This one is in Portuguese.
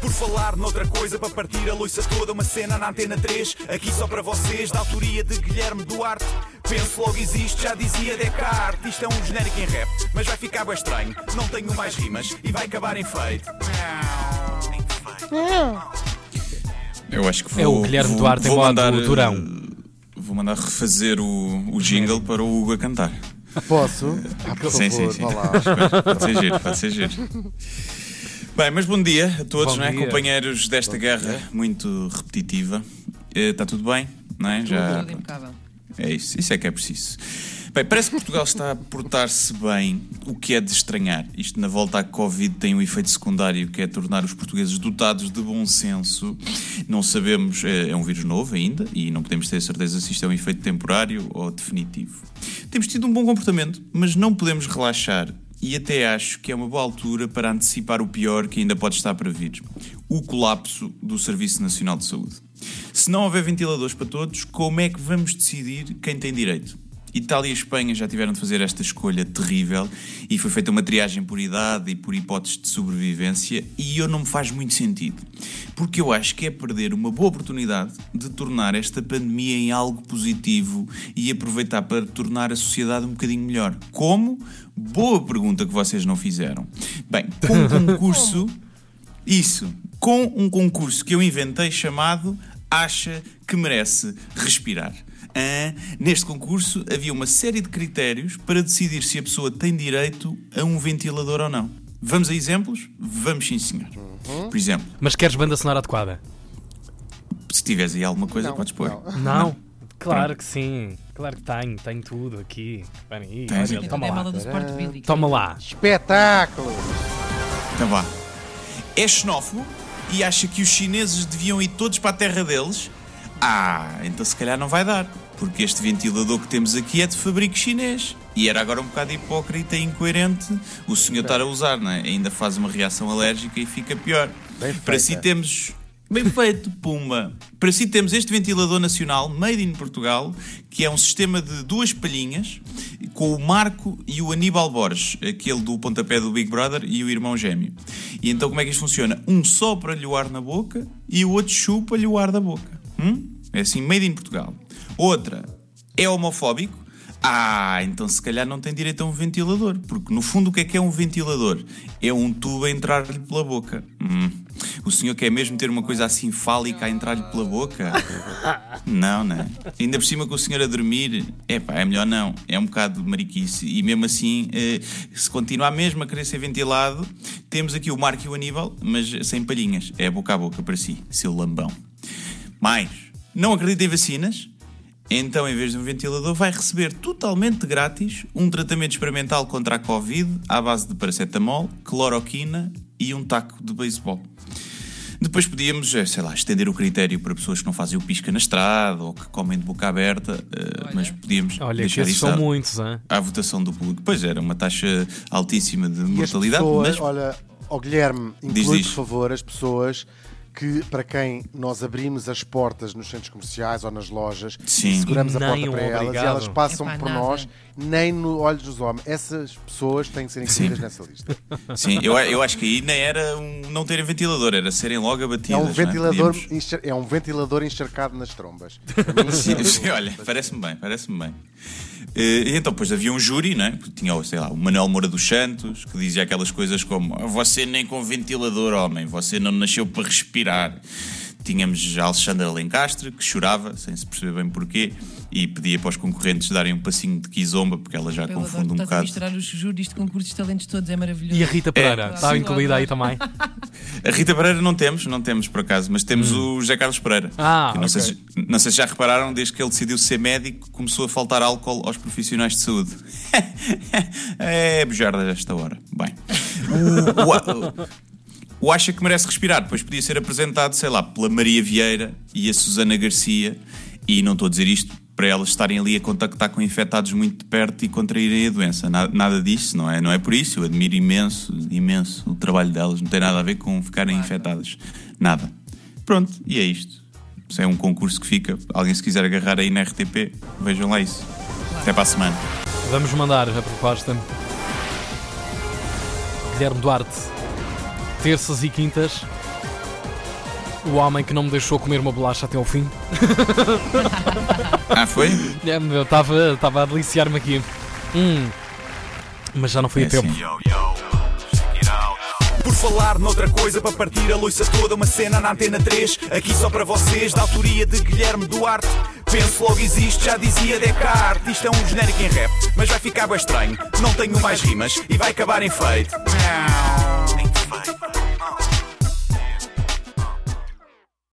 Por falar noutra coisa, para partir a loiça toda, uma cena na antena 3, aqui só para vocês, da autoria de Guilherme Duarte. Penso logo existe, já dizia Descartes. Isto é um genérico em rap, mas vai ficar bem estranho. Não tenho mais rimas e vai acabar em feito. Eu acho que vou. É o Guilherme vou, Duarte em vou modo mandar, Durão. eh, Vou mandar refazer o, o jingle para o Hugo a cantar. Posso? Ah, por Sim, favor, sim, sim. vá lá. Pode ser giro, pode ser giro. Bem, mas bom dia a todos, Bom não é? dia. companheiros desta guerra muito repetitiva. Eh, Está tudo bem, não é? Já, Tudo impecável. é isso, isso é que é preciso. Bem, parece que Portugal está a portar-se bem, o que é de estranhar. Isto na volta à Covid tem um efeito secundário que é tornar os portugueses dotados de bom senso. Não sabemos, é, é um vírus novo ainda e não podemos ter certeza se isto é um efeito temporário ou definitivo. Temos tido um bom comportamento, mas não podemos relaxar e até acho que é uma boa altura para antecipar o pior que ainda pode estar para vir: o colapso do Serviço Nacional de Saúde. Se não houver ventiladores para todos, como é que vamos decidir quem tem direito? Itália e Espanha já tiveram de fazer esta escolha terrível e foi feita uma triagem por idade e por hipóteses de sobrevivência e eu não me faz muito sentido. Porque eu acho que é perder uma boa oportunidade de tornar esta pandemia em algo positivo e aproveitar para tornar a sociedade um bocadinho melhor. Como? Boa pergunta que vocês não fizeram. Bem, com um concurso isso, com um concurso que eu inventei chamado Acha que merece respirar. Ah, neste concurso havia uma série de critérios para decidir se a pessoa tem direito a um ventilador ou não. Vamos a exemplos? Vamos sim, senhor. Por exemplo, Mas queres banda sonora adequada? se tiveres aí alguma coisa, Não, podes pôr. não. Não? Claro que sim. Claro que tenho. Tenho tudo aqui. Aí. Tens? Olha, toma é lá. Billy. Toma lá. Espetáculo! Então vá. É xenófobo e acha que os chineses deviam ir todos para a terra deles? Ah, então se calhar não vai dar. Porque este ventilador que temos aqui é de fabrico chinês. E era agora um bocado hipócrita e incoerente o senhor estar a usar, não é? Ainda faz uma reação alérgica e fica pior. Bem Para si temos. Bem feito, Pumba! Para si temos este ventilador nacional, made in Portugal, que é um sistema de duas palhinhas, com o Marco e o Aníbal Borges, aquele do pontapé do Big Brother e o irmão gêmeo. E então como é que isto funciona? Um sopra-lhe o ar na boca e o outro chupa-lhe o ar da boca. Hum? É assim, made in Portugal. Outra, é homofóbico? Ah, então se calhar não tem direito a um ventilador. Porque no fundo o que é que é um ventilador? É um tubo a entrar-lhe pela boca. Hum. O senhor quer mesmo ter uma coisa assim fálica a entrar-lhe pela boca? Não, não. é? Ainda por cima com o senhor a dormir, é pá, é melhor não. É um bocado mariquice. E mesmo assim, eh, se continuar mesmo a querer ser ventilado, temos aqui o Marco e o Aníbal, mas sem palhinhas. É boca a boca para si, seu lambão. Mais, não acredita em vacinas? Então, em vez de um ventilador, vai receber totalmente grátis um tratamento experimental contra a Covid à base de paracetamol, cloroquina e um taco de beisebol. Depois podíamos, eh, sei lá, estender o critério para pessoas que não fazem o pisca na estrada ou que comem de boca aberta, eh, mas podíamos Olha, que deixar esses isso são à, muitos, hein? à votação do público. Pois era, uma taxa altíssima de E mortalidade, pessoas, mas olha, ó Guilherme, Diz, inclui diz. por favor as pessoas que para quem nós abrimos as portas nos centros comerciais ou nas lojas Sim. e seguramos a porta um para elas obrigado. e elas passam Epá, por nada. nós nem no olhos dos homens. Essas pessoas têm que ser incluídas Sim. nessa lista. sim, eu, eu acho que aí nem era um não terem ventilador, era serem logo abatidas. É um não ventilador, Podíamos- enxer- é um ventilador encharcado nas trombas. Sim, é sim, olha, parece-me bem, parece-me bem. Eh, E então, depois havia um júri, né? que tinha, sei lá, o Manuel Moura dos Santos, que dizia aquelas coisas como: Você nem com ventilador, homem, você não nasceu para respirar. Tínhamos a Alexandra Lencastre, que chorava, sem se perceber bem porquê, e pedia para os concorrentes darem um passinho de quizomba, porque ela já Eu confunde adoro, um estás a bocado. misturar os júris de concursos de talentos todos, é maravilhoso. E a Rita Pereira? É. Está Sim. incluída aí também? A Rita Pereira não temos, não temos por acaso, mas temos o José Carlos Pereira. Ah, que não, sei ok. se, não sei se já repararam, desde que ele decidiu ser médico, começou a faltar álcool aos profissionais de saúde. é bujarda desta hora. Bem, o, o- o Acha que merece respirar, depois podia ser apresentado, sei lá, pela Maria Vieira e a Susana Garcia, e não estou a dizer isto para elas estarem ali a contactar com infectados muito de perto e contraírem a doença. Nada, nada disso, não é? Não é por isso. Eu admiro imenso, imenso o trabalho delas. Não tem nada a ver com ficarem infectadas. Nada. Pronto, e é isto. Se é um concurso que fica, alguém se quiser agarrar aí na RTP, vejam lá isso. Até para a semana. Vamos mandar a proposta. Guilherme Duarte, terças e quintas. O homem que não me deixou comer uma bolacha até ao fim. Ah, foi? É, meu, Estava estava a deliciar-me aqui. Hum. Mas já não foi É a tempo. assim. Por falar noutra coisa, para partir a loiça toda, uma cena na Antena 3, aqui só para vocês, da autoria de Guilherme Duarte. Penso logo existe, já dizia Descartes. Isto é um genérico em rap, mas vai ficar bem estranho. Não tenho mais rimas e vai acabar em feito.